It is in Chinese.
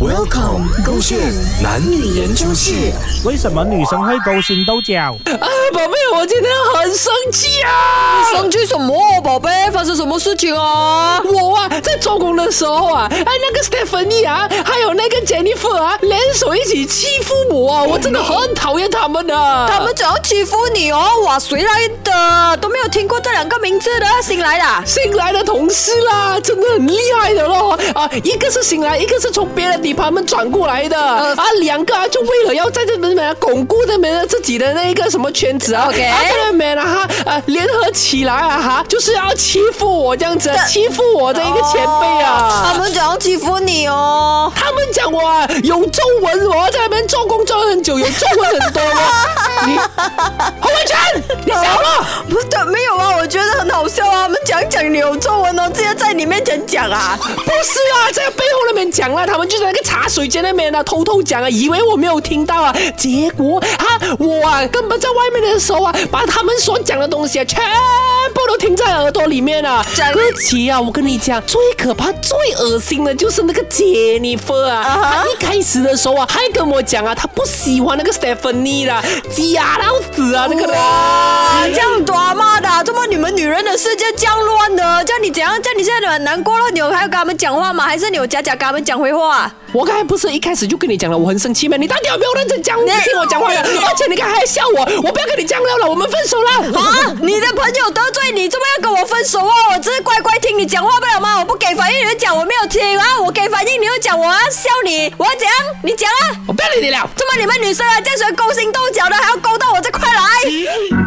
Welcome，勾线男女研究室。为什么女生会勾心斗角？哎，宝贝，我今天很生气啊！你生气什么，宝贝？发生什么事情啊？我啊，在做工的时候啊，哎，那个 Stephanie 啊，还有那个 Jennifer 啊，联手一起欺负我啊！我真的很讨厌他们的。他们怎样欺负你哦？哇，谁来的？都没有听过这两个名字的，新来的，新来的同事啦，真的很厉害的咯。啊，一个是新来，一个是从别的地方们转过来的。啊，两个啊，就为了要在这边呢巩固这边自己的那个什么圈子啊。OK，在那边啊哈，呃，联合起来啊哈，就是要欺负我这样子，欺负我的一个前辈啊。他们怎样欺负你哦？他们讲我啊有皱纹，我在那边做工做了很久，有皱纹很多吗？你侯伟全，你笑了？不是的，没有啊，我觉得很好笑啊。我们讲讲你有皱纹哦，直接在你面前讲啊。不是啊，在背后那边讲啊，他们就在那个茶水间那边呢，偷偷讲啊，以为我没有听到啊。结果啊，我啊根本在外面的时候啊，把他们所讲的东西啊，全部都听在耳朵里面了。真而且啊，我跟你讲，最可怕、最恶心的就是那个杰尼弗啊。一开始的时候啊，还跟我讲啊，他不喜欢那个 Stephanie 啦，假到死啊，那个人。哇，这样多骂的，这么你们女人的世界这样乱呢？叫你现在很难过了，你有还要跟他们讲话吗？还是你有假假跟他们讲回话？我刚才不是一开始就跟你讲了，我很生气吗？你到底有没有认真讲你听我讲话呀？而且你刚才还笑我，我不要跟你讲了了，我们分手了。啊！你的朋友得罪你，这么要跟我分手啊？我只是乖乖听你讲话不了吗？我不给反应，你就讲我没有听啊！我给反应，你又讲我要笑你，我要怎样？你讲啊！我不要理你了。怎么你们女生啊，这样喜欢勾心斗角的，还要勾到我这块来？